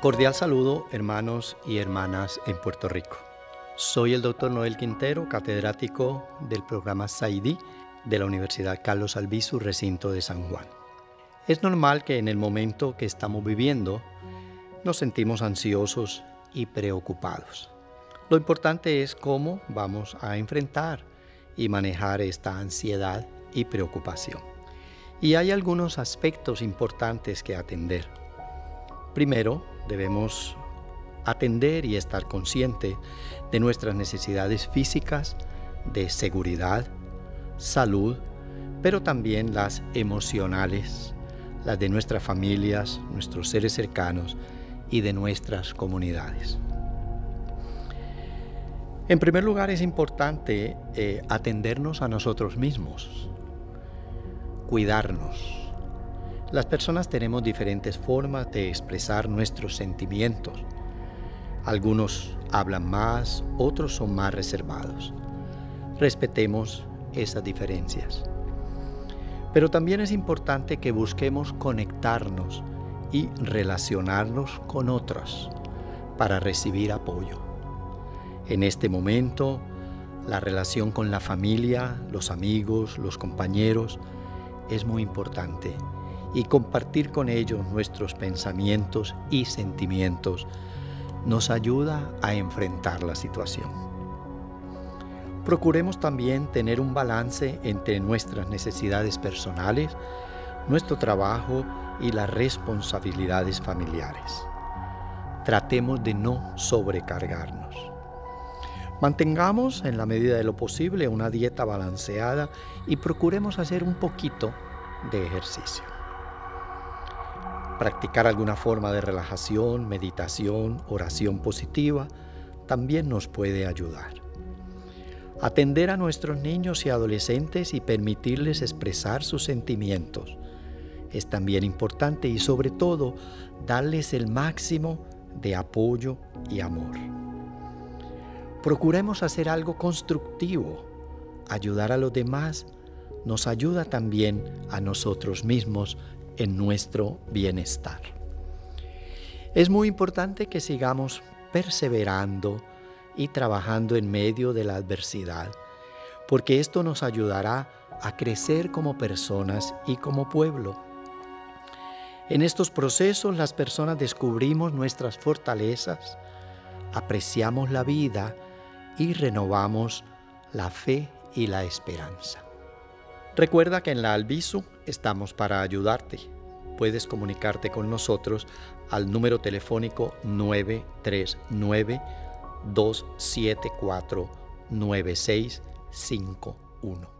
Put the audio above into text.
Cordial saludo, hermanos y hermanas en Puerto Rico. Soy el doctor Noel Quintero, catedrático del programa SAIDI de la Universidad Carlos Albizu, recinto de San Juan. Es normal que en el momento que estamos viviendo nos sentimos ansiosos y preocupados. Lo importante es cómo vamos a enfrentar y manejar esta ansiedad y preocupación. Y hay algunos aspectos importantes que atender. Primero, debemos atender y estar consciente de nuestras necesidades físicas, de seguridad, salud, pero también las emocionales, las de nuestras familias, nuestros seres cercanos y de nuestras comunidades. En primer lugar, es importante eh, atendernos a nosotros mismos, cuidarnos. Las personas tenemos diferentes formas de expresar nuestros sentimientos. Algunos hablan más, otros son más reservados. Respetemos esas diferencias. Pero también es importante que busquemos conectarnos y relacionarnos con otros para recibir apoyo. En este momento, la relación con la familia, los amigos, los compañeros es muy importante y compartir con ellos nuestros pensamientos y sentimientos nos ayuda a enfrentar la situación. Procuremos también tener un balance entre nuestras necesidades personales, nuestro trabajo y las responsabilidades familiares. Tratemos de no sobrecargarnos. Mantengamos en la medida de lo posible una dieta balanceada y procuremos hacer un poquito de ejercicio. Practicar alguna forma de relajación, meditación, oración positiva también nos puede ayudar. Atender a nuestros niños y adolescentes y permitirles expresar sus sentimientos es también importante y sobre todo darles el máximo de apoyo y amor. Procuremos hacer algo constructivo. Ayudar a los demás nos ayuda también a nosotros mismos en nuestro bienestar. Es muy importante que sigamos perseverando y trabajando en medio de la adversidad, porque esto nos ayudará a crecer como personas y como pueblo. En estos procesos las personas descubrimos nuestras fortalezas, apreciamos la vida y renovamos la fe y la esperanza. Recuerda que en la Albisu estamos para ayudarte. Puedes comunicarte con nosotros al número telefónico 939 274 9651.